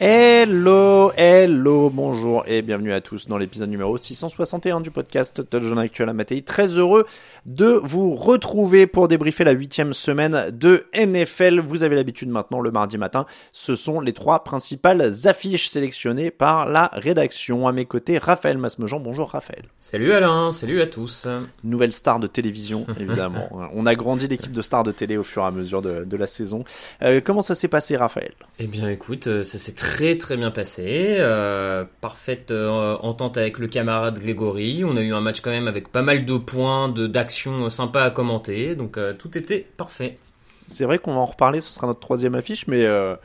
Hello, hello, bonjour et bienvenue à tous dans l'épisode numéro 661 du podcast Touchdown Actuel à Matéi. Très heureux de vous retrouver pour débriefer la huitième semaine de NFL. Vous avez l'habitude maintenant le mardi matin. Ce sont les trois principales affiches sélectionnées par la rédaction. À mes côtés, Raphaël Masmejean. Bonjour Raphaël. Salut Alain, salut à tous. Nouvelle star de télévision, évidemment. On a grandi l'équipe de stars de télé au fur et à mesure de, de la saison. Euh, comment ça s'est passé Raphaël? Eh bien écoute, euh, ça s'est très très bien passé. Euh, parfaite euh, entente avec le camarade Grégory. On a eu un match quand même avec pas mal de points, de d'action sympa à commenter. Donc euh, tout était parfait. C'est vrai qu'on va en reparler, ce sera notre troisième affiche, mais euh,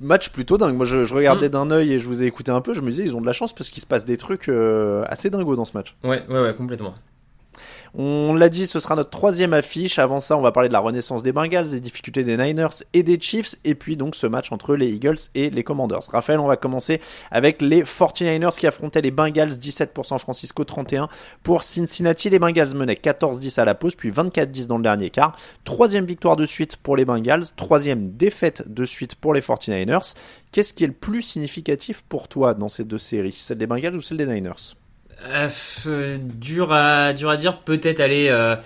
match plutôt dingue. Moi, je, je regardais Mm. d'un œil et je vous ai écouté un peu. Je me disais, ils ont de la chance parce qu'il se passe des trucs euh, assez dingos dans ce match. Ouais, ouais, ouais, complètement. On l'a dit, ce sera notre troisième affiche. Avant ça, on va parler de la renaissance des Bengals, des difficultés des Niners et des Chiefs, et puis donc ce match entre les Eagles et les Commanders. Raphaël, on va commencer avec les 49ers qui affrontaient les Bengals 17 pour San Francisco, 31 pour Cincinnati. Les Bengals menaient 14-10 à la pause, puis 24-10 dans le dernier quart. Troisième victoire de suite pour les Bengals, troisième défaite de suite pour les 49ers. Qu'est-ce qui est le plus significatif pour toi dans ces deux séries, celle des Bengals ou celle des Niners? Euh, dur à dur à dire. Peut-être aller. euh,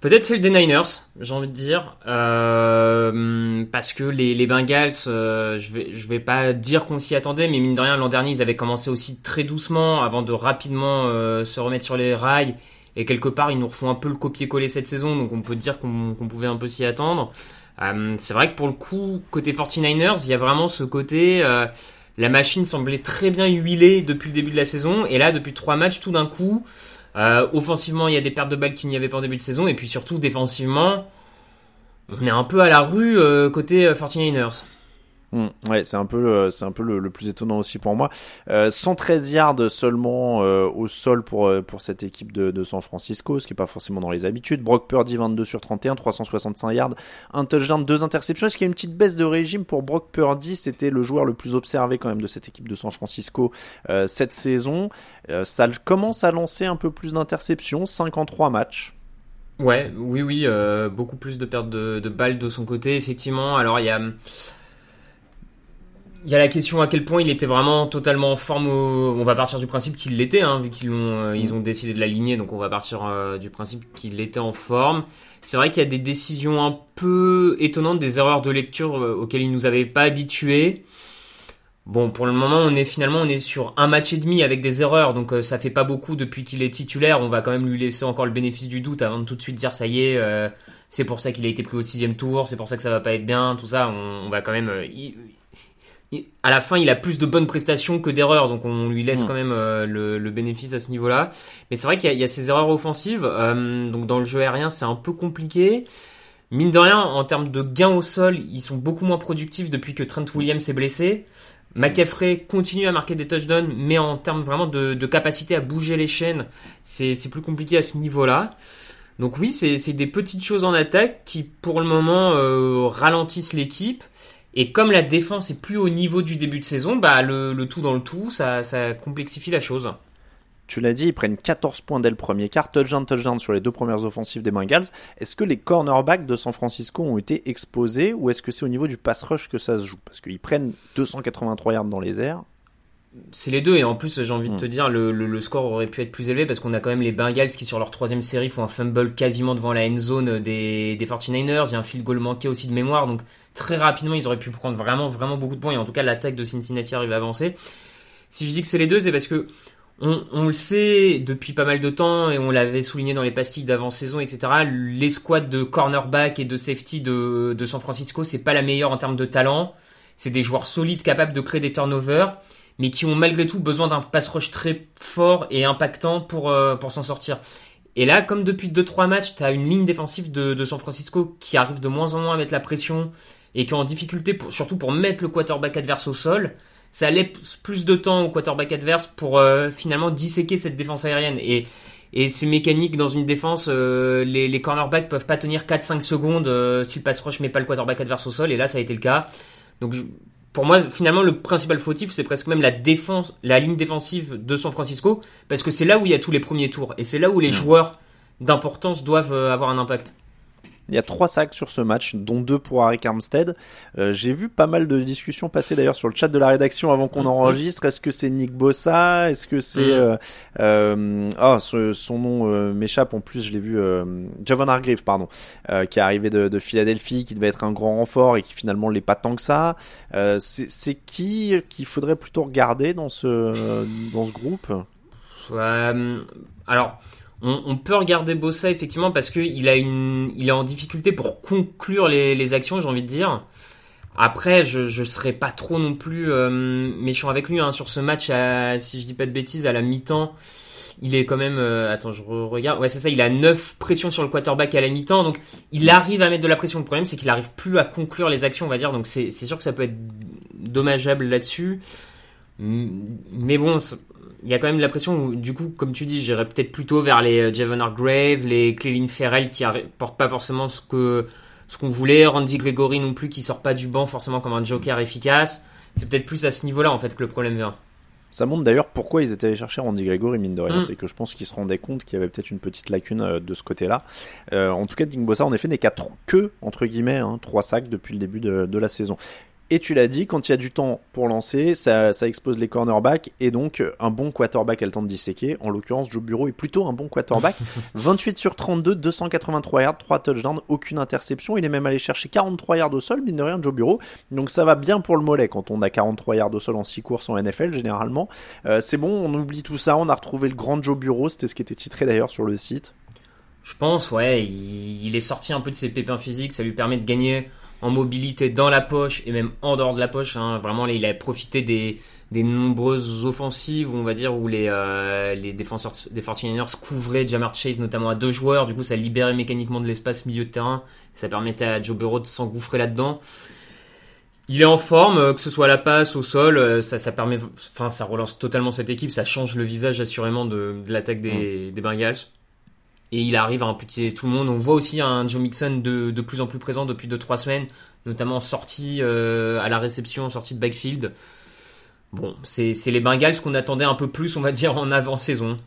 Peut-être celle des Niners, j'ai envie de dire, Euh, parce que les, les Bengals, euh, je vais je vais pas dire qu'on s'y attendait, mais mine de rien l'an dernier ils avaient commencé aussi très doucement avant de rapidement se remettre sur les rails et quelque part ils nous refont un peu le copier-coller cette saison, donc on peut dire qu'on qu'on pouvait un peu s'y attendre. C'est vrai que pour le coup côté 49ers il y a vraiment ce côté la machine semblait très bien huilée depuis le début de la saison et là depuis trois matchs tout d'un coup euh, offensivement, il y a des pertes de balles qu'il n'y avait pas en début de saison, et puis surtout défensivement, on est un peu à la rue euh, côté euh, 49ers. Hmm, ouais, c'est un peu, euh, c'est un peu le, plus étonnant aussi pour moi. Euh, 113 yards seulement euh, au sol pour euh, pour cette équipe de, San Francisco, ce qui est pas forcément dans les habitudes. Brock Purdy 22 sur 31, 365 yards, un touchdown, deux interceptions. Est-ce qu'il y a une petite baisse de régime pour Brock Purdy? C'était le joueur le plus observé quand même de cette équipe de San Francisco euh, cette saison. Euh, ça commence à lancer un peu plus d'interceptions, 5 en 3 matchs. Ouais, oui, oui, euh, beaucoup plus de pertes de balles de son côté, effectivement. Alors il y a, il y a la question à quel point il était vraiment totalement en forme. au- On va partir du principe qu'il l'était, hein, vu qu'ils euh, ont décidé de l'aligner, donc on va partir euh, du principe qu'il était en forme. C'est vrai qu'il y a des décisions un peu étonnantes, des erreurs de lecture euh, auxquelles il nous avait pas habitués. Bon, pour le moment, on est finalement on est sur un match et demi avec des erreurs, donc ça fait pas beaucoup depuis qu'il est titulaire. On va quand même lui laisser encore le bénéfice du doute avant de tout de suite dire ça y est, c'est pour ça qu'il a été pris au sixième tour, c'est pour ça que ça va pas être bien, tout ça. On, va quand même. À la fin, il a plus de bonnes prestations que d'erreurs, donc on lui laisse Mm. quand même euh, le, le bénéfice à ce niveau-là. Mais c'est vrai qu'il y, a- il y a ces erreurs offensives, euh, donc dans le jeu aérien, c'est un peu compliqué. Mine de rien, en termes de gains au sol, ils sont beaucoup moins productifs depuis que Trent Williams est blessé. McCaffrey continue à marquer des touchdowns, mais en termes vraiment de, de capacité à bouger les chaînes, c'est plus compliqué à ce niveau-là. Donc oui, c'est c'est des petites choses en attaque qui, pour le moment, euh, ralentissent l'équipe. Et comme la défense est plus au niveau du début de saison, bah le, tout dans le tout, ça, ça complexifie la chose. Tu l'as dit, ils prennent 14 points dès le premier quart, touchdown, touchdown sur les deux premières offensives des Bengals. Est-ce que les cornerbacks de San Francisco ont été exposés ou est-ce que c'est au niveau du pass rush que ça se joue? Parce qu'ils prennent 283 yards dans les airs. C'est les deux, et en plus, j'ai envie de te dire, le, le- le score aurait pu être plus élevé parce qu'on a quand même les Bengals qui, sur leur troisième série, font un fumble quasiment devant la end zone des, des 49ers. Il y a un field goal manqué aussi de mémoire, donc très rapidement, ils auraient pu prendre vraiment, vraiment beaucoup de points, et en tout cas, l'attaque de Cincinnati arrive à avancer. Si je dis que c'est les deux, c'est parce que on, on le sait depuis pas mal de temps, et on l'avait souligné dans les pastilles d'avant-saison, etc. Les squads de cornerback et de safety de, de San Francisco, c'est pas la meilleure en termes de talent. C'est des joueurs solides capables de créer des turnovers mais qui ont malgré tout besoin d'un pass rush très fort et impactant pour, euh, pour s'en sortir. Et là, comme depuis 2-3 matchs, tu as une ligne défensive de, San Francisco qui arrive de moins en moins à mettre la pression et qui est en difficulté, surtout pour mettre le quarterback adverse au sol. Ça laisse plus de temps au quarterback adverse pour euh, finalement disséquer cette défense aérienne. Et, et c'est mécanique dans une défense, euh, les, les cornerbacks peuvent pas tenir 4-5 secondes si le pass rush met pas le quarterback adverse au sol. Et là, ça a été le cas. Donc pour moi, finalement, le principal fautif, c'est presque même la défense, la ligne défensive de San Francisco, parce que c'est là où il y a tous les premiers tours, et c'est là où les joueurs d'importance doivent euh, avoir un impact. Il y a trois sacs sur ce match, dont deux pour Arik Armstead. Euh, J'ai vu pas mal de discussions passer d'ailleurs sur le chat de la rédaction avant qu'on enregistre. Est-ce que c'est Nick Bossa? Est-ce que c'est... Mm. Euh, euh, ce- son nom euh, m'échappe. En plus, je l'ai vu... Euh, Javon Hargrave, pardon, euh, qui est arrivé de, de Philadelphie, qui devait être un grand renfort et qui finalement l'est pas tant que ça. Euh, c'est qui qu'il faudrait plutôt regarder dans ce, dans ce groupe? Euh, alors, on, peut regarder Bossa effectivement parce qu'il a une, il est en difficulté pour conclure les, actions, j'ai envie de dire. Après, je je serais pas trop non plus euh, méchant avec lui hein, sur ce match. Si je dis pas de bêtises, à la mi-temps, il est quand même. euh, attends, je re- regarde. Ouais, c'est ça. Il a 9 pressions sur le quarterback à la mi-temps, donc il arrive à mettre de la pression. Le problème, c'est qu'il arrive plus à conclure les actions, on va dire. Donc c'est sûr que ça peut être dommageable là-dessus. Mais bon, il y a quand même de la pression. où, Du coup, comme tu dis, j'irais peut-être plutôt vers les euh, Javon Hargrave, les Clelin Ferrell qui portent pas forcément ce que ce qu'on voulait, Randy Gregory non plus qui sort pas du banc forcément comme un joker efficace. C'est peut-être plus à ce niveau-là en fait que le problème vient. Ça montre d'ailleurs pourquoi ils étaient allés chercher Randy Gregory, mine de rien. Mm. C'est que je pense qu'ils se rendaient compte qu'il y avait peut-être une petite lacune euh, de ce côté-là. Euh, en tout cas, Ding Bossa, en effet, n'est qu'à que, entre guillemets, hein, trois sacs depuis le début de, de la saison. Et tu l'as dit, quand il y a du temps pour lancer, ça, ça expose les cornerbacks et donc euh, un bon quarterback a le temps de disséquer. En l'occurrence, Joe Bureau est plutôt un bon quarterback. 28 sur 32, 283 yards, 3 touchdowns, aucune interception. Il est même allé chercher 43 yards au sol, mine de rien, Joe Bureau. Donc ça va bien pour le mollet quand on a 43 yards au sol en 6 courses en NFL généralement. Euh, c'est bon, on oublie tout ça, on a retrouvé le grand Joe Bureau, c'était ce qui était titré d'ailleurs sur le site. Je pense, ouais, il, il est sorti un peu de ses pépins physiques, ça lui permet de gagner en mobilité dans la poche et même en dehors de la poche. hein. Vraiment, il a profité des, des nombreuses offensives, on va dire, où les, euh, les défenseurs des 49ers couvraient Jamar Chase notamment à deux joueurs. Du coup, ça libérait mécaniquement de l'espace milieu de terrain. Ça permettait à Joe Burrow de s'engouffrer là-dedans. Il est en forme, euh, que ce soit à la passe, au sol, euh, ça, ça permet, enfin, ça relance totalement cette équipe, ça change le visage assurément de, de l'attaque des, des Bengals. Et il arrive à impliquer tout le monde. On voit aussi un Joe Mixon de, de plus en plus présent depuis 2-3 semaines, notamment en sortie euh, à la réception, en sortie de backfield. Bon, c'est les Bengals qu'on attendait un peu plus, on va dire, en avant-saison.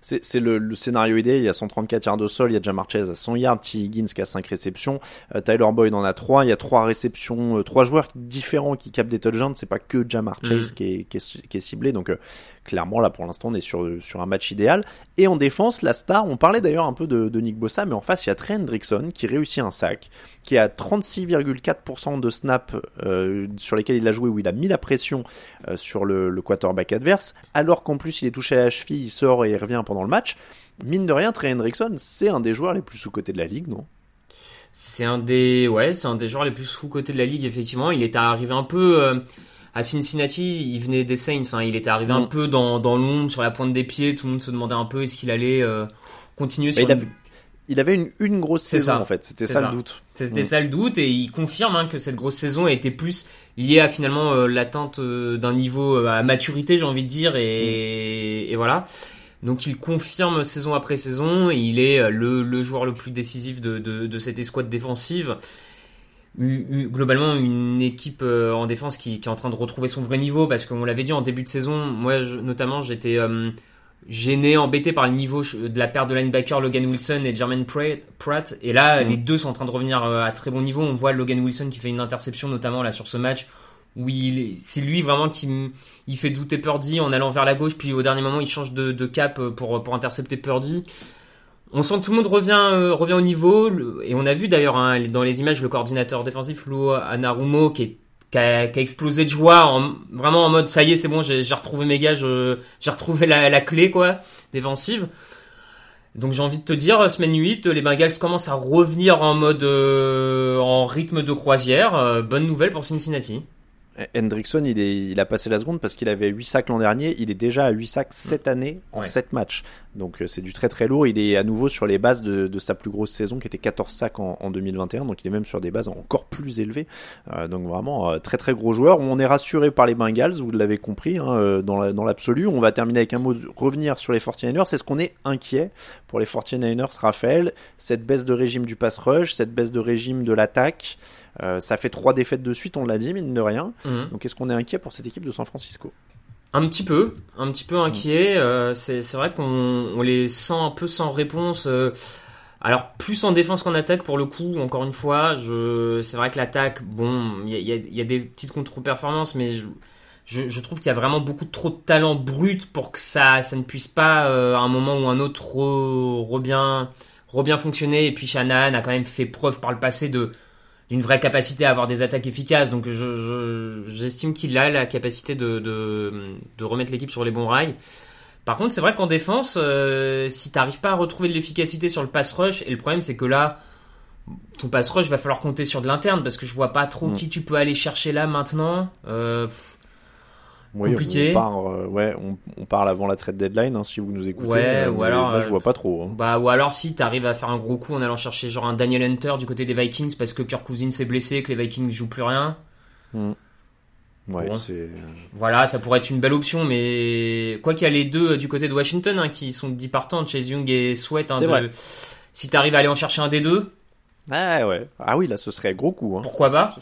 C'est le, le scénario idée, il y a 134 yards de sol, il y a Jamar Chase à 100 yards, T. Higgins qui a 5 réceptions, euh, Tyler Boyd en a 3, il y a 3 réceptions, euh, 3 joueurs différents qui capent des touchdowns, c'est pas que Jamar Chase qui, est, qui, est, qui est ciblé, donc euh, clairement là pour l'instant on est sur, sur un match idéal. Et en défense, la star, on parlait d'ailleurs un peu de, Nick Bossa, mais en face il y a Trey Hendrickson qui réussit un sac, qui a 36,4% de snaps euh, sur lesquels il a joué, où il a mis la pression euh, sur le, le quarterback adverse, alors qu'en plus il est touché à la cheville, il sort et il revient pendant le match. Mine de rien, Trey Hendrickson, c'est un des joueurs les plus sous-cotés de la ligue, non? C'est un des, ouais, c'est un des joueurs les plus sous-cotés de la ligue, effectivement. Il était arrivé un peu euh, à Cincinnati, il venait des Saints, hein. il était arrivé un Mm. peu dans, dans l'ombre, sur la pointe des pieds. Tout le monde se demandait un peu est-ce qu'il allait euh, continuer sur il, une- avait, il avait une, une grosse saison ça. en fait, c'était ça, ça. le doute. C'était Mm. ça le doute et il confirme hein, que cette grosse saison a été plus liée à finalement euh, l'atteinte euh, d'un niveau euh, à maturité, j'ai envie de dire, et, et voilà. Donc il confirme saison après saison, et il est le, le joueur le plus décisif de, de, de cette escouade défensive. Globalement, une équipe euh, en défense qui, qui est en train de retrouver son vrai niveau, parce qu'on l'avait dit en début de saison, moi je- notamment j'étais... euh, gêné, embêté par le niveau de la perte de linebacker Logan Wilson et Jermaine Pratt. Et là, les deux sont en train de revenir à très bon niveau. On voit Logan Wilson qui fait une interception, notamment là sur ce match, où c'est lui vraiment qui il fait douter Purdy en allant vers la gauche, puis au dernier moment il change de, de cap pour, pour intercepter Purdy. On sent tout le monde revient, euh, revient au niveau, et on a vu d'ailleurs hein, dans les images le coordinateur défensif Lou Anarumo qui, qui, a, qui, explosé de joie, en, vraiment en mode ça y est c'est bon j'ai retrouvé mes gars, j'ai retrouvé la, la, clé quoi défensive. Donc j'ai envie de te dire, semaine 8, les Bengals commencent à revenir en mode euh, en rythme de croisière. Euh, bonne nouvelle pour Cincinnati. Hendrickson, il, est, il a passé la seconde parce qu'il avait 8 sacs l'an dernier. Il est déjà à 8 sacs cette année en 7 matchs. Donc euh, c'est du très très lourd. Il est à nouveau sur les bases de, de sa plus grosse saison qui était 14 sacs en, en, 2021. Donc il est même sur des bases encore plus élevées. Euh, donc vraiment euh, très très gros joueur. On est rassuré par les Bengals, vous l'avez compris, hein, euh, dans l'absolu. on va terminer avec un mot de revenir sur les 49ers. C'est ce qu'on est inquiet pour les 49ers, Raphaël. Cette baisse de régime du pass rush, cette baisse de régime de l'attaque. Euh, ça fait trois défaites de suite, on l'a dit, mine de rien. Mhm. Donc est-ce qu'on est inquiet pour cette équipe de San Francisco? Un petit peu, un petit peu inquiet. Euh, c'est vrai qu'on les sent un peu sans réponse. Euh, alors plus en défense qu'en attaque pour le coup. Encore une fois, c'est vrai que l'attaque, bon, il y a, des petites contre-performances, mais je, trouve qu'il y a vraiment beaucoup trop de talent brut pour que ça, ça ne puisse pas à un moment ou un autre re, bien, bien fonctionner. Et puis Shannon a quand même fait preuve par le passé de d'une vraie capacité à avoir des attaques efficaces. Donc j'estime je, qu'il a la capacité de, de, remettre l'équipe sur les bons rails. Par contre, c'est vrai qu'en défense, euh, si tu n'arrives pas à retrouver de l'efficacité sur le pass rush, et le problème c'est que là, ton pass rush va falloir compter sur de l'interne parce que je vois pas trop mm. qui tu peux aller chercher là maintenant. Euh, compliqué. On, part, euh, ouais, on, parle avant la trade deadline, hein, si vous nous écoutez. Ouais, ou alors, je vois pas trop. Hein. Bah, ou alors si t'arrives à faire un gros coup en allant chercher genre un Daniel Hunter du côté des Vikings parce que Kirk Cousins s'est blessé, que les Vikings jouent plus rien. Hmm. Ouais, c'est. Voilà, ça pourrait être une belle option, mais quoi qu'il y a les deux euh, du côté de Washington hein, qui sont dit partants, Chase Young et Sweat. Hein, de... Si t'arrives à aller en chercher un des deux. Ah ouais. Ah oui, là ce serait gros coup. Hein. Pourquoi pas?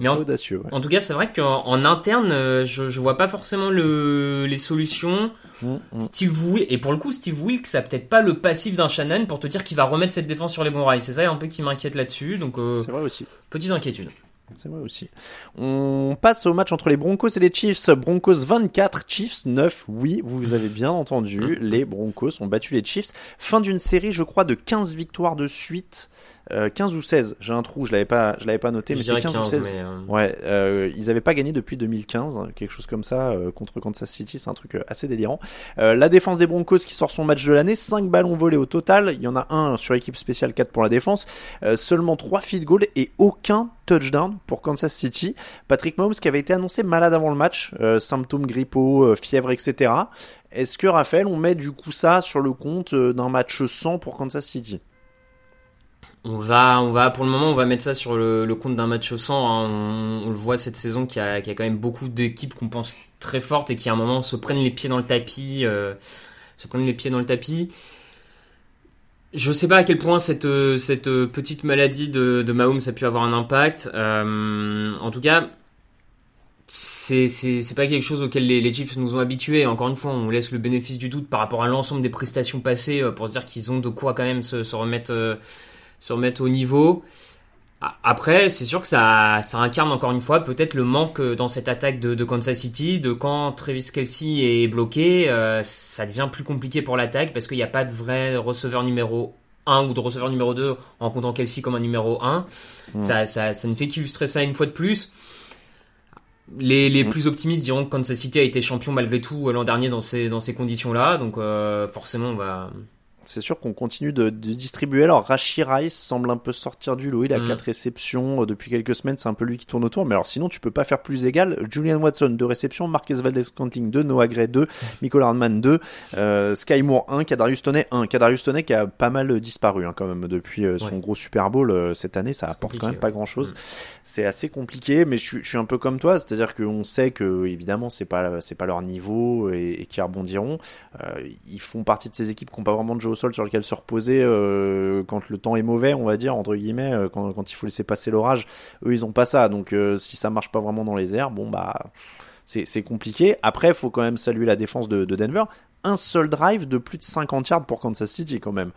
Mais en, audacieux, en, tout cas, c'est vrai qu'en interne, euh, je, je vois pas forcément le, les solutions. Mm, mm. Steve et pour le coup, Steve Wilk, ça peut-être pas le passif d'un Shannon pour te dire qu'il va remettre cette défense sur les bons rails. C'est ça un peu qui m'inquiète là-dessus. Donc, euh, c'est vrai aussi. Petite inquiétude. C'est vrai aussi. On passe au match entre les Broncos et les Chiefs. Broncos 24, Chiefs 9. Oui, vous avez bien entendu. Mm. Les Broncos ont battu les Chiefs. Fin d'une série, je crois, de 15 victoires de suite. 15 euh, ou 16, j'ai un trou, je l'avais pas, je l'avais pas noté, mais c'est 15, ou 16. Euh, ouais, euh, ils avaient pas gagné depuis 2015, quelque chose comme ça contre Kansas City, c'est un truc assez délirant. la défense des Broncos qui sort son match de l'année, 5 ballons volés au total, il y en a un sur équipe spéciale 4 pour la défense, seulement 3 field goals et aucun touchdown pour Kansas City. Patrick Mahomes qui avait été annoncé malade avant le match, symptômes grippaux, fièvre, etc. Est-ce que Raphaël, on met du coup ça sur le compte d'un match 100 pour Kansas City? On va, on va pour le moment, on va mettre ça sur le, compte d'un match au 100. Hein. On, le voit cette saison qu'il y, a, quand même beaucoup d'équipes qu'on pense très fortes et qui à un moment se prennent les pieds dans le tapis, euh, se prennent les pieds dans le tapis. Je sais pas à quel point cette, cette petite maladie de, Mahomes a pu avoir un impact. Euh, en tout cas, c'est, pas quelque chose auquel les, les, Chiefs nous ont habitués. Encore une fois, on laisse le bénéfice du doute par rapport à l'ensemble des prestations passées euh, pour se dire qu'ils ont de quoi quand même se remettre se remettre au niveau. Après, c'est sûr que ça, ça incarne encore une fois peut-être le manque dans cette attaque de, Kansas City, de quand Travis Kelsey est bloqué, euh, ça devient plus compliqué pour l'attaque parce qu'il n'y a pas de vrai receveur numéro 1 ou de receveur numéro 2 en comptant Kelsey comme un numéro 1. Ça, ça, ça, ne fait qu'illustrer ça une fois de plus. Les, les plus optimistes diront que Kansas City a été champion malgré tout l'an dernier dans ces, dans ces conditions-là, donc euh, forcément on va c'est sûr qu'on continue de, distribuer. Alors Rashi Rice semble un peu sortir du lot. Il a mm. quatre réceptions euh, depuis quelques semaines. C'est un peu lui qui tourne autour. Mais alors sinon, tu peux pas faire plus égal. Julian Watson deux réceptions, Marquez Valdez Canting 2, Noah Gray 2, Michael Hardman 2, euh, Sky Moore 1, Kadarius Toney 1. Kadarius Toney qui a pas mal disparu hein, quand même depuis euh, son gros Super Bowl euh, cette année. Ça apporte quand même pas grand chose. Mm. C'est assez compliqué, mais je, je, suis un peu comme toi. C'est-à-dire qu'on sait que évidemment c'est pas c'est pas leur niveau et, et qui rebondiront. ils font partie de ces équipes qui n'ont pas vraiment de jeu au sol sur lequel se reposer euh, quand le temps est mauvais, on va dire entre guillemets, euh, quand, quand il faut laisser passer l'orage. Eux, ils ont pas ça, donc euh, si ça marche pas vraiment dans les airs, bon bah c'est compliqué. Après, faut quand même saluer la défense de, de Denver un seul drive de plus de 50 yards pour Kansas City quand même.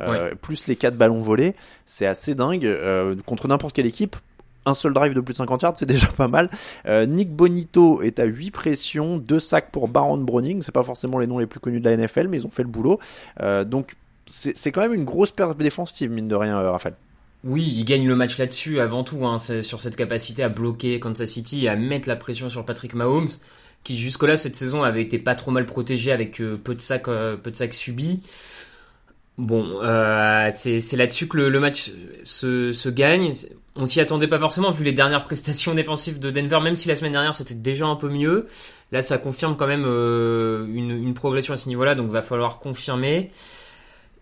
Euh, Ouais. Plus les quatre ballons volés, c'est assez dingue. Euh, contre n'importe quelle équipe, un seul drive de plus de 50 yards, c'est déjà pas mal. Euh, Nick Bonito est à 8 pressions, 2 sacs pour Baron Browning. C'est pas forcément les noms les plus connus de la NFL, mais ils ont fait le boulot. Euh, donc c'est quand même une grosse perte défensive, mine de rien, euh, Raphaël. Oui, il gagne le match là-dessus avant tout, hein, sur cette capacité à bloquer Kansas City et à mettre la pression sur Patrick Mahomes, qui jusque-là cette saison avait été pas trop mal protégé avec peu de sacs, peu de sacs subis. Bon, c'est c'est là-dessus que le, le match se, se gagne. On s'y attendait pas forcément vu les dernières prestations défensives de Denver, même si la semaine dernière c'était déjà un peu mieux. Là, ça confirme quand même euh, une, une progression à ce niveau-là, donc va falloir confirmer.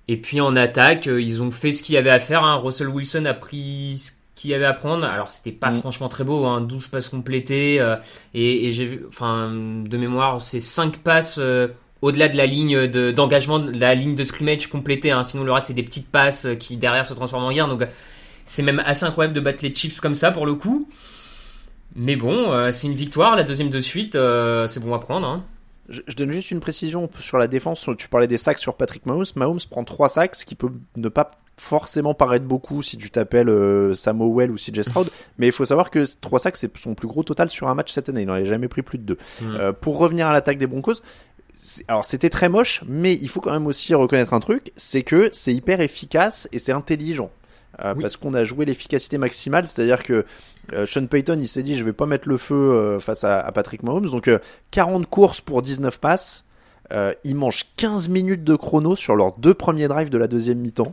Et puis en attaque, euh, ils ont fait ce qu'il y avait à faire. Hein. Russell Wilson a pris ce qu'il y avait à prendre. Alors c'était pas Mm. franchement très beau, hein. 12 passes complétées. euh, et et j'ai vu, enfin de mémoire, c'est 5 passes euh, au-delà de la ligne de- d'engagement, de la ligne de scrimmage complétée. Hein. Sinon le reste c'est des petites passes qui derrière se transforment en guerre. Donc c'est même assez incroyable de battre les Chiefs comme ça pour le coup. Mais bon, euh, c'est une victoire, la deuxième de suite, euh, c'est bon à prendre. Hein. Je, je donne juste une précision sur la défense. Tu parlais des sacs sur Patrick Mahomes. Mahomes prend 3 sacs, ce qui peut ne pas forcément paraître beaucoup si tu t'appelles euh, Sam Howell ou CJ Stroud. mais il faut savoir que 3 sacs, c'est son plus gros total sur un match cette année. Il n'en avait jamais pris plus de 2. Mm. Euh, pour revenir à l'attaque des Broncos, alors c'était très moche, mais il faut quand même aussi reconnaître un truc, c'est que c'est hyper efficace et c'est intelligent. Euh, Oui. Parce qu'on a joué l'efficacité maximale, c'est-à-dire que euh, Sean Payton il s'est dit je vais pas mettre le feu euh, face à, à Patrick Mahomes, donc euh, 40 courses pour 19 passes, ils mangent 15 minutes de chrono sur leurs deux premiers drives de la deuxième mi-temps.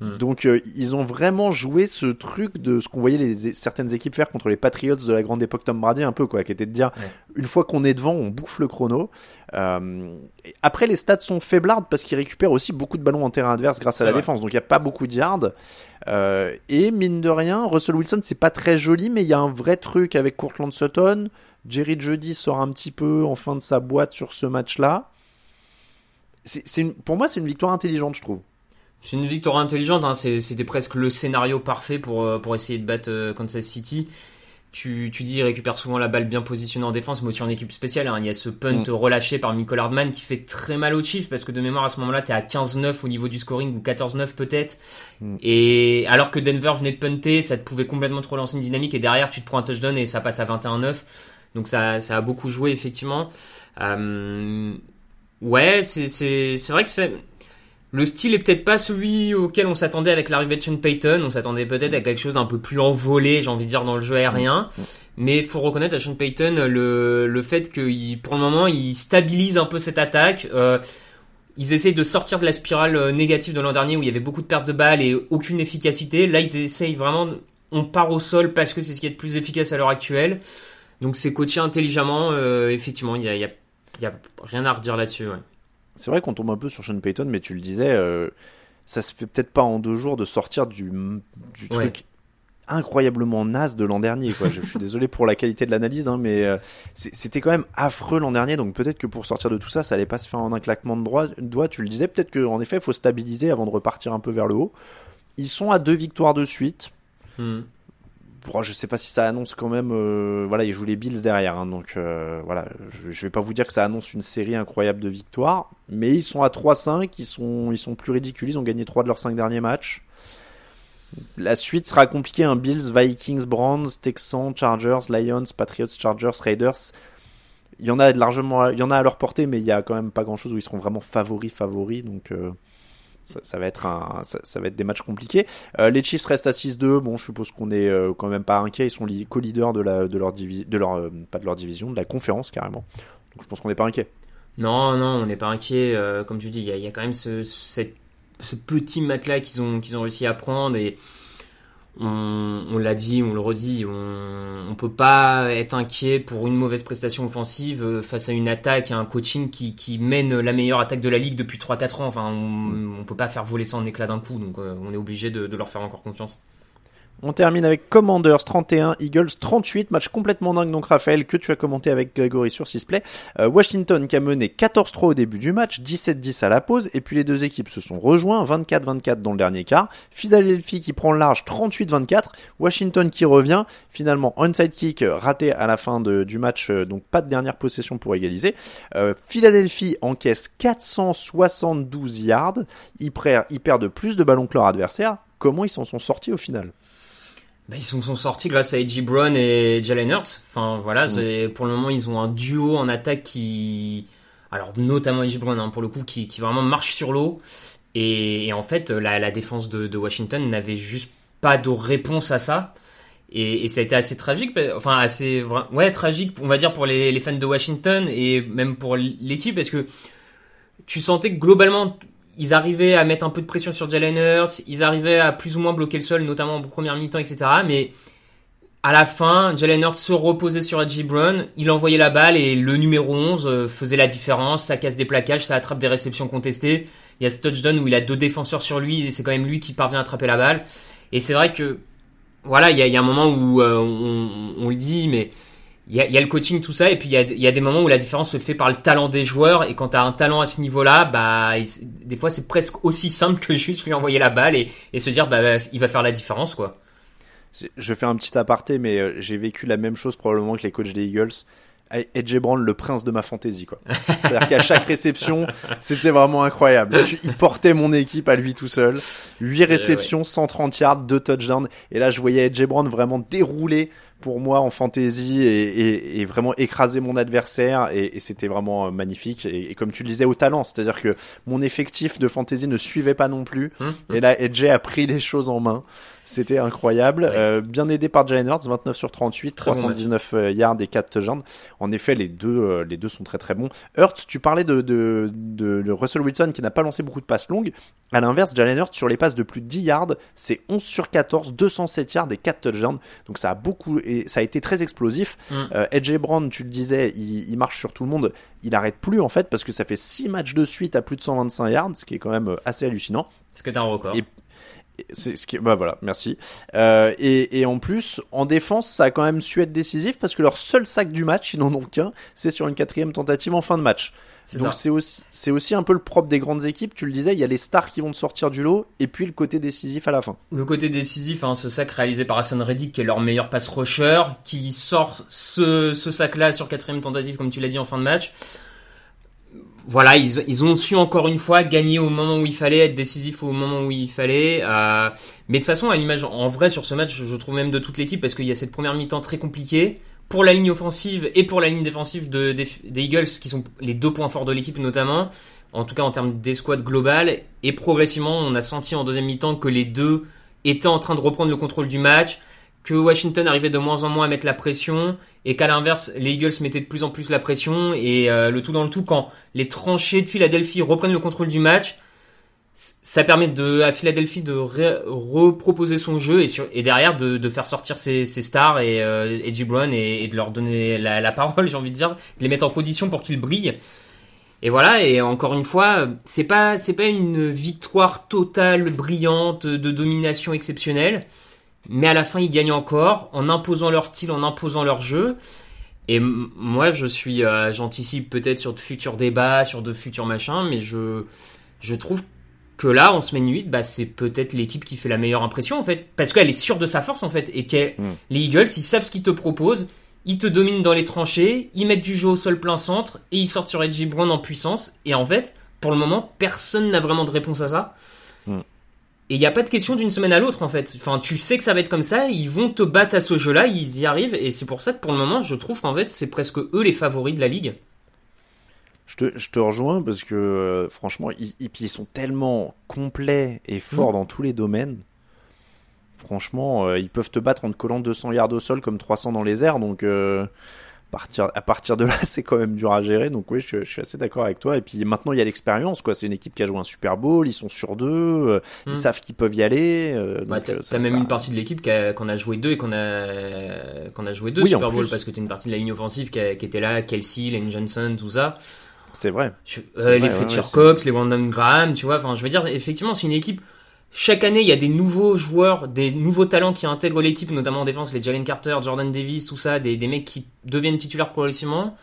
Hmm. Donc euh, ils ont vraiment joué ce truc de ce qu'on voyait les, certaines équipes faire contre les Patriots de la grande époque Tom Brady un peu quoi, qui était de dire Ouais. une fois qu'on est devant on bouffe le chrono. Euh, après les stats sont faiblardes parce qu'ils récupèrent aussi beaucoup de ballons en terrain adverse grâce à la vrai. défense, donc il y a pas beaucoup de yards. Euh, et mine de rien, Russell Wilson c'est pas très joli, mais il y a un vrai truc avec Courtland Sutton. Jerry Jeudy sort un petit peu en fin de sa boîte sur ce match-là. Pour moi, c'est une victoire intelligente, je trouve. C'est une victoire intelligente, hein. c'était presque le scénario parfait pour, euh, pour essayer de battre euh, Kansas City. Tu, tu dis, il récupère souvent la balle bien positionnée en défense, mais aussi en équipe spéciale. hein. Il y a ce punt Mm. relâché par Michael Hardman qui fait très mal au Chiefs, parce que de mémoire, à ce moment-là, t'es à 15-9 au niveau du scoring, ou 14-9 peut-être. Mm. Et alors que Denver venait de punter, ça te pouvait complètement te relancer une dynamique, et derrière, tu te prends un touchdown et ça passe à 21-9. Donc ça, ça a beaucoup joué, effectivement. Euh, ouais, c'est c'est- c'est vrai que c'est... Le style est peut-être pas celui auquel on s'attendait avec l'arrivée de Sean Payton. On s'attendait peut-être à quelque chose d'un peu plus envolé, j'ai envie de dire, dans le jeu aérien. Mais faut reconnaître à Sean Payton le, le fait qu'il, pour le moment, il stabilise un peu cette attaque. Euh, ils essayent de sortir de la spirale euh, négative de l'an dernier où il y avait beaucoup de pertes de balles et aucune efficacité. Là, ils essayent vraiment, on part au sol parce que c'est ce qui est le plus efficace à l'heure actuelle. Donc c'est coaché intelligemment. euh, effectivement, il y a, il y a- y a rien à redire là-dessus. ouais. C'est vrai qu'on tombe un peu sur Sean Payton, mais tu le disais, euh, ça se fait peut-être pas en deux jours de sortir du, du Ouais. truc incroyablement naze de l'an dernier. Quoi. Je, je suis désolé pour la qualité de l'analyse, hein, mais euh, c'était quand même affreux l'an dernier. Donc peut-être que pour sortir de tout ça, ça allait pas se faire en un claquement de doigts. Tu le disais, peut-être qu'en effet, il faut stabiliser avant de repartir un peu vers le haut. Ils sont à deux victoires de suite. Hmm. Bon, je sais pas si ça annonce quand même. euh, voilà, ils jouent les Bills derrière, hein, donc euh, voilà. Je, je vais pas vous dire que ça annonce une série incroyable de victoires, mais ils sont à 3-5, ils sont ils sont plus ridicules. Ils ont gagné 3 de leurs 5 derniers matchs. La suite sera compliquée. Un Bills, Vikings, Browns, Texans, Chargers, Lions, Patriots, Chargers, Raiders. Il y en a largement, il y en a à leur portée, mais il y a quand même pas grand chose où ils seront vraiment favoris, favoris. Donc euh, ça, va être un, ça, va être des matchs compliqués. Euh, les Chiefs restent à 6-2. Bon, je suppose qu'on est euh, quand même pas inquiet. Ils sont co-leaders de la, de leur division, de leur, euh, pas de leur division, de la conférence carrément. Donc je pense qu'on n'est pas inquiet. Non, non, on n'est pas inquiet. comme tu dis, il y, a- quand même ce, ce petit matelas qu'ils ont, qu'ils ont réussi à prendre et on, on l'a dit, on le redit, on, on peut pas être inquiet pour une mauvaise prestation offensive euh, face à une attaque, à un coaching qui, qui mène la meilleure attaque de la ligue depuis 3-4 ans. Enfin, on, on peut pas faire voler ça en éclat d'un coup, donc euh, on est obligé de, de leur faire encore confiance. On termine avec Commanders 31, Eagles 38, match complètement dingue donc Raphaël que tu as commenté avec Grégory sur Sisplay. Euh, Washington qui a mené 14-3 au début du match, 17-10 à la pause et puis les deux équipes se sont rejoints 24-24 dans le dernier quart. Philadelphie qui prend le large 38-24, Washington qui revient, finalement onside kick raté à la fin du match euh, donc pas de dernière possession pour égaliser. Euh, Philadelphie encaisse 472 yards, ils perdent plus de ballons que leur adversaire. Comment ils s'en sont sortis au final? Bah, ils sont, sont sortis grâce à A.J. Brown et Jalen Hurts. Enfin voilà, mm. pour le moment ils ont un duo en attaque qui, alors notamment A.J. Brown hein, pour le coup, qui, qui, vraiment marche sur l'eau. Et, en fait, la, la défense de, de Washington n'avait juste pas de réponse à ça. Et, et, ça a été assez tragique, enfin assez ouais tragique, on va dire pour les, les fans de Washington et même pour l'équipe parce que tu sentais que globalement ils arrivaient à mettre un peu de pression sur Jalen Hurts, ils arrivaient à plus ou moins bloquer le sol, notamment en première mi-temps, etc. Mais à la fin, Jalen Hurts se reposait sur Edgy Brown, il envoyait la balle et le numéro 11 euh, faisait la différence, ça casse des plaquages, ça attrape des réceptions contestées. Il y a ce touchdown où il a deux défenseurs sur lui et c'est quand même lui qui parvient à attraper la balle. Et c'est vrai que, voilà, il y a, un moment où euh, on, on, le dit, mais il y, a, le coaching, tout ça, et puis il y a, des moments où la différence se fait par le talent des joueurs, et quand tu as un talent à ce niveau-là, bah, des fois c'est presque aussi simple que juste lui envoyer la balle et, se dire, bah, il va faire la différence, quoi. Je fais un petit aparté, mais euh, j'ai vécu la même chose probablement que les coachs des Eagles. Edge Brown, le prince de ma fantaisie, quoi. C'est-à-dire qu'à chaque réception, c'était vraiment incroyable. Il portait mon équipe à lui tout seul. 8 réceptions, 130 yards, 2 touchdowns. Et là, je voyais Edge Brown vraiment dérouler pour moi en fantasy et, et, vraiment écraser mon adversaire et, et c'était vraiment euh, magnifique et, comme tu le disais au talent c'est à dire que mon effectif de fantasy ne suivait pas non plus hum, hum. et là Edge a pris les choses en main c'était incroyable. Euh, bien aidé par Jalen Hurts, 29 sur 38, 319 euh, yards et 4 touchdowns. En effet, les deux, euh, les deux sont très très bons. Hurts, tu parlais de, de, de, Russell Wilson qui n'a pas lancé beaucoup de passes longues. À l'inverse, Jalen Hurts sur les passes de plus de 10 yards, c'est 11 sur 14, 207 yards et 4 touchdowns. Donc ça a beaucoup et ça a été très explosif. Mm. Edge Brown, tu le disais, il, il, marche sur tout le monde. Il arrête plus en fait parce que ça fait 6 matchs de suite à plus de 125 yards, ce qui est quand même assez hallucinant. Ce que t'as un record. C'est ce qui, bah voilà, merci. Euh, et, et, en plus, en défense, ça a quand même su être décisif parce que leur seul sac du match, ils n'en ont qu'un, c'est sur une quatrième tentative en fin de match. Donc c'est aussi, c'est aussi un peu le propre des grandes équipes. Tu le disais, il y a les stars qui vont te sortir du lot et puis le côté décisif à la fin. Le côté décisif, hein, ce sac réalisé par Hassan Reddick, qui est leur meilleur pass rusher, qui sort ce, ce sac-là sur quatrième tentative, comme tu l'as dit en fin de match voilà, ils, ont su encore une fois gagner au moment où il fallait, être décisif au moment où il fallait. Euh, mais de façon, à l'image, en vrai, sur ce match, je trouve même de toute l'équipe, parce qu'il y a cette première mi-temps très compliquée pour la ligne offensive et pour la ligne défensive de, des, Eagles, qui sont les deux points forts de l'équipe notamment, en tout cas en termes d'escouade globale. Et progressivement, on a senti en deuxième mi-temps que les deux étaient en train de reprendre le contrôle du match que Washington arrivait de moins en moins à mettre la pression et qu'à l'inverse, les Eagles mettaient de plus en plus la pression et euh, le tout dans le tout quand les tranchées de Philadelphie reprennent le contrôle du match, ça permet de, à Philadelphie de reproposer son jeu et, et derrière de, faire sortir ses, stars et euh, Edgy Brown et, et, de leur donner la, la parole, j'ai envie de dire, de les mettre en condition pour qu'ils brillent. Et voilà, et encore une fois, c'est pas, c'est pas une victoire totale, brillante, de domination exceptionnelle mais à la fin ils gagnent encore en imposant leur style, en imposant leur jeu. Et moi je suis, euh, j'anticipe peut-être sur de futurs débats, sur de futurs machins, mais je, je trouve que là en semaine 8, bah, c'est peut-être l'équipe qui fait la meilleure impression en fait, parce qu'elle est sûre de sa force en fait, et que mm. les Eagles ils savent ce qu'ils te proposent, ils te dominent dans les tranchées, ils mettent du jeu au sol plein centre et ils sortent sur Edgy Brown en puissance. Et en fait, pour le moment, personne n'a vraiment de réponse à ça. Et il n'y a pas de question d'une semaine à l'autre en fait. Enfin, tu sais que ça va être comme ça, ils vont te battre à ce jeu-là, ils y arrivent, et c'est pour ça que pour le moment, je trouve qu'en fait, c'est presque eux les favoris de la ligue. Je te, je te rejoins parce que euh, franchement, ils, ils, sont tellement complets et forts mm. dans tous les domaines. Franchement, euh, ils peuvent te battre en te collant 200 yards au sol comme 300 dans les airs, donc. Euh, partir, à partir de là, c'est quand même dur à gérer. Donc oui, je, suis assez d'accord avec toi. Et puis maintenant, il y a l'expérience. quoi. C'est une équipe qui a joué un Super Bowl. Ils sont sur deux. Euh, ils hmm. savent qu'ils peuvent y aller. Euh, bah, t'as euh, même une partie de l'équipe qu'on a, joué deux et qu'on a qu'on a joué deux Super Bowl parce que t'as une partie de la ligne offensive qui, était là, Kelsey, Lane Johnson, tout ça. C'est vrai. les Fletcher Cox, les Brandon Graham, tu vois. Enfin, je veux dire, effectivement, c'est une équipe chaque année, il y a des nouveaux joueurs, des nouveaux talents qui intègrent l'équipe, notamment en défense, les Jalen Carter, Jordan Davis, tout ça, des, des mecs qui deviennent titulaires progressivement,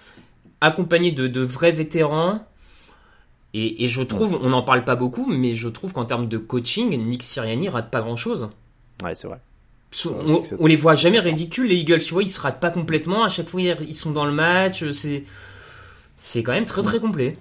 accompagnés de, de vrais vétérans. Et, et je trouve, on n'en parle pas beaucoup, mais je trouve qu'en termes de coaching, Nick Sirianni rate pas grand chose. Ouais, c'est vrai. So- on, on les voit jamais ridicules, les Eagles, tu vois, ils se ratent pas complètement, à chaque fois ils sont dans le match, c'est, c'est quand même très très complet.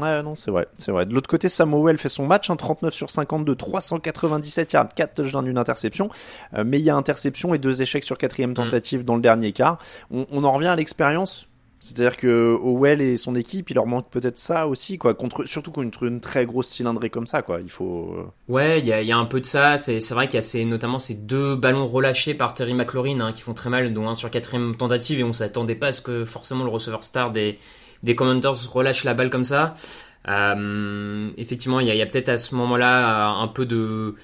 Ouais, non, c'est vrai, c'est vrai. De l'autre côté, Samuel fait son match, hein, 39 sur 52, 397 yards, 4 touchdowns, une interception. Euh, mais il y a interception et deux échecs sur quatrième tentative dans le dernier quart. On, on en revient à l'expérience. C'est-à-dire que Howell et son équipe, il leur manque peut-être ça aussi, quoi. Contre, surtout contre une très grosse cylindrée comme ça, quoi. Il faut. euh, Ouais, il y a, il y a un peu de ça. C'est c'est vrai qu'il y a ces, notamment ces deux ballons relâchés par Terry McLaurin hein, qui font très mal, dont un sur quatrième tentative, et on s'attendait pas à ce que forcément le receveur star des, des Commanders relâche la balle comme ça. Euh, effectivement, il y a, peut-être à ce moment-là euh, un peu de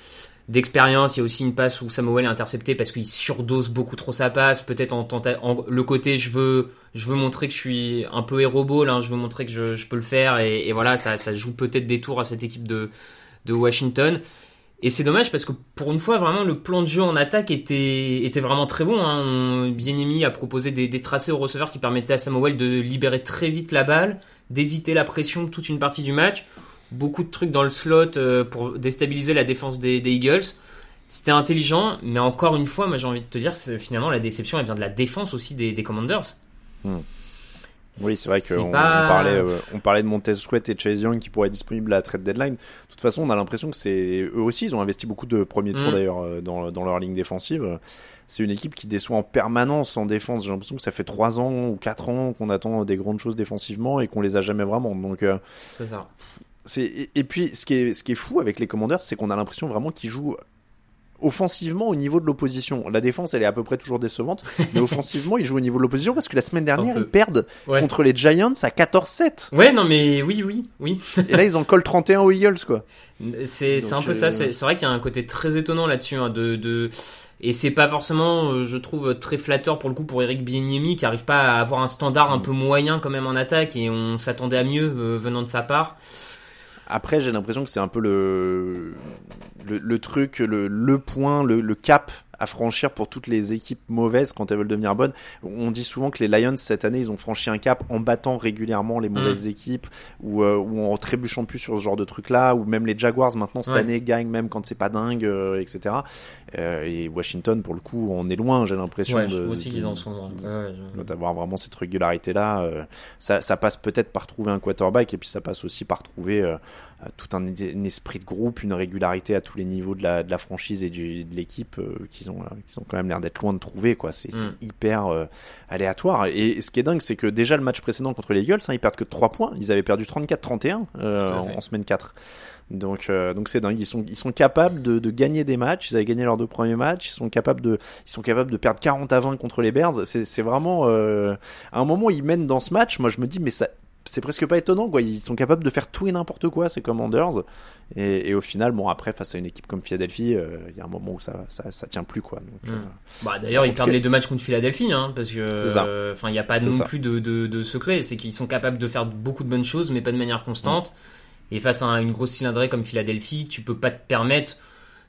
d'expérience. Il y a aussi une passe où Samuel est intercepté parce qu'il surdose beaucoup trop sa passe. Peut-être en, en- le côté je veux je veux montrer que je suis un peu ball, hein, je veux montrer que je, peux le faire et, et voilà ça ça joue peut-être des tours à cette équipe de de Washington. Et c'est dommage parce que pour une fois, vraiment, le plan de jeu en attaque était, était vraiment très bon. Hein. Bieniemy a proposé des, des tracés au receveur qui permettaient à Samuel de libérer très vite la balle, d'éviter la pression toute une partie du match. Beaucoup de trucs dans le slot euh, pour déstabiliser la défense des, Eagles. C'était intelligent, mais encore une fois, moi j'ai envie de te dire, finalement, la déception, elle vient de la défense aussi des, des Commanders. Oui, c'est vrai qu'on pas- on parlait, euh, on parlait de Montez Sweat et Chase Young qui pourraient être disponibles à la trade deadline. De toute façon, on a l'impression que c'est eux aussi, ils ont investi beaucoup de premiers tours Mm. d'ailleurs euh, dans, dans leur ligne défensive. C'est une équipe qui déçoit en permanence en défense. J'ai l'impression que ça fait 3 ans ou 4 ans qu'on attend des grandes choses défensivement et qu'on les a jamais vraiment. Donc, euh, C'est ça. et, et puis ce qui est ce qui est fou avec les Commanders, c'est qu'on a l'impression vraiment qu'ils jouent offensivement au niveau de l'opposition. La défense, elle est à peu près toujours décevante, mais offensivement, ils jouent au niveau de l'opposition parce que la semaine dernière, ils perdent Ouais. contre les Giants à 14-7. Ouais, non, mais oui, oui, oui. Et là, ils en collent 31 aux Eagles, quoi. C'est un peu euh, ça, c'est c'est vrai qu'il y a un côté très étonnant là-dessus, hein, de, de... et c'est pas forcément, euh, je trouve, très flatteur pour le coup pour Eric Bieniemy qui arrive pas à avoir un standard un peu moyen quand même en attaque et on s'attendait à mieux euh, venant de sa part. Après, j'ai l'impression que c'est un peu le, le, truc, le, le point, le, le cap à franchir pour toutes les équipes mauvaises quand elles veulent devenir bonnes. On dit souvent que les Lions cette année ils ont franchi un cap en battant régulièrement les mauvaises équipes ou, euh, ou en trébuchant plus sur ce genre de truc là ou même les Jaguars maintenant cette Ouais. année gagnent même quand c'est pas dingue euh, etc. Euh, et Washington pour le coup on est loin j'ai l'impression Ouais, de, je aussi qu'ils en sont. d'avoir vraiment cette régularité là ça, ça passe peut-être par trouver un quarterback et puis ça passe aussi par trouver euh, euh, tout un, un esprit de groupe une régularité à tous les niveaux de la, de la franchise et du, de l'équipe euh, qu'ils ont euh, qu'ils ont quand même l'air d'être loin de trouver quoi. C'est Mm. hyper euh, aléatoire. Et, ce qui est dingue c'est que déjà le match précédent contre les Eagles hein, ils perdent que 3 points. Ils avaient perdu 34-31 euh, en, semaine 4 donc euh, donc c'est dingue. Ils sont ils sont capables de, de gagner des matchs. Ils avaient gagné leurs deux premiers matchs. Ils sont capables de ils sont capables de perdre 40 à 20 contre les Bears. C'est c'est vraiment euh, à un moment ils mènent dans ce match. Moi je me dis mais ça c'est presque pas étonnant quoi ils sont capables de faire tout et n'importe quoi ces Commanders et, et au final bon après face à une équipe comme Philadelphie euh, il y a un moment où ça ça, ça tient plus quoi donc, Mm. euh, Bah, d'ailleurs, ils perdent cas- les deux matchs contre Philadelphie, hein, parce que, euh, enfin, il n'y a pas non ça. plus de, de, de secret, c'est qu'ils sont capables de faire beaucoup de bonnes choses, mais pas de manière constante. Et face à une grosse cylindrée comme Philadelphie, tu peux pas te permettre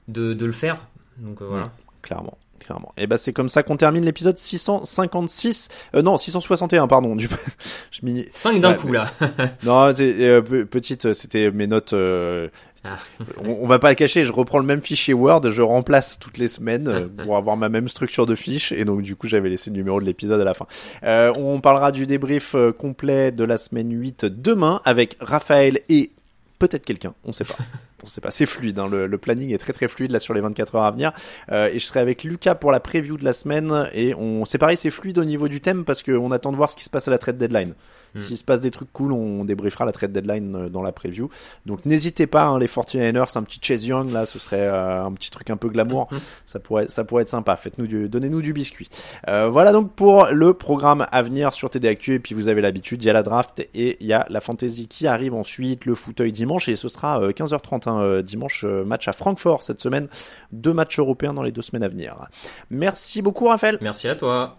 de, de le faire. Donc euh, voilà. clairement clairement et ben c'est comme ça qu'on termine l'épisode 656 euh, non 661 pardon du je m'y 5 d'un Ouais, coup mais- là. Non, euh, pe- petite, euh, c'était mes notes. euh, Ah. on, on va pas le cacher, je reprends le même fichier Word, je remplace toutes les semaines pour avoir ma même structure de fiche, et donc du coup j'avais laissé le numéro de l'épisode à la fin. Euh, on parlera du débrief complet de la semaine 8 demain avec Raphaël et peut-être quelqu'un, on sait pas. On sait pas, c'est fluide, hein, le, le planning est très très fluide là sur les 24 heures à venir. Euh, et je serai avec Lucas pour la preview de la semaine et on, c'est pareil, c'est fluide au niveau du thème parce qu'on attend de voir ce qui se passe à la trade deadline. S'il se passe des trucs cool, on débriefera la trade deadline euh, dans la preview. Donc n'hésitez pas, hein, les 49ers, un petit Chase Young là, ce serait euh, un petit truc un peu glamour. Ça pourrait, ça pourrait être sympa. Faites-nous du, donnez-nous du biscuit. Euh, voilà donc pour le programme à venir sur TD Actu. Et puis vous avez l'habitude, il y a la draft et il y a la fantasy qui arrive ensuite, le fauteuil dimanche et ce sera euh, 15h30 hein, euh, dimanche euh, match à Francfort cette semaine. Deux matchs européens dans les deux semaines à venir. Merci beaucoup Raphaël. Merci à toi.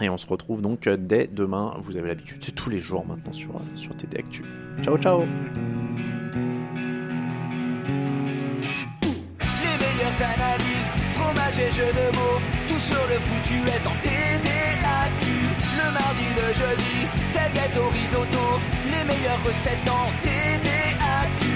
Et on se retrouve donc euh, dès demain. Vous avez l'habitude, c'est tous les jours maintenant sur, sur TD Actu. Ciao ciao nos analyses, fromage et jeux de mots, tout sur le foutu est en TDAQ. Le mardi, le jeudi, tel gâteau risotto, les meilleures recettes en TDAQ.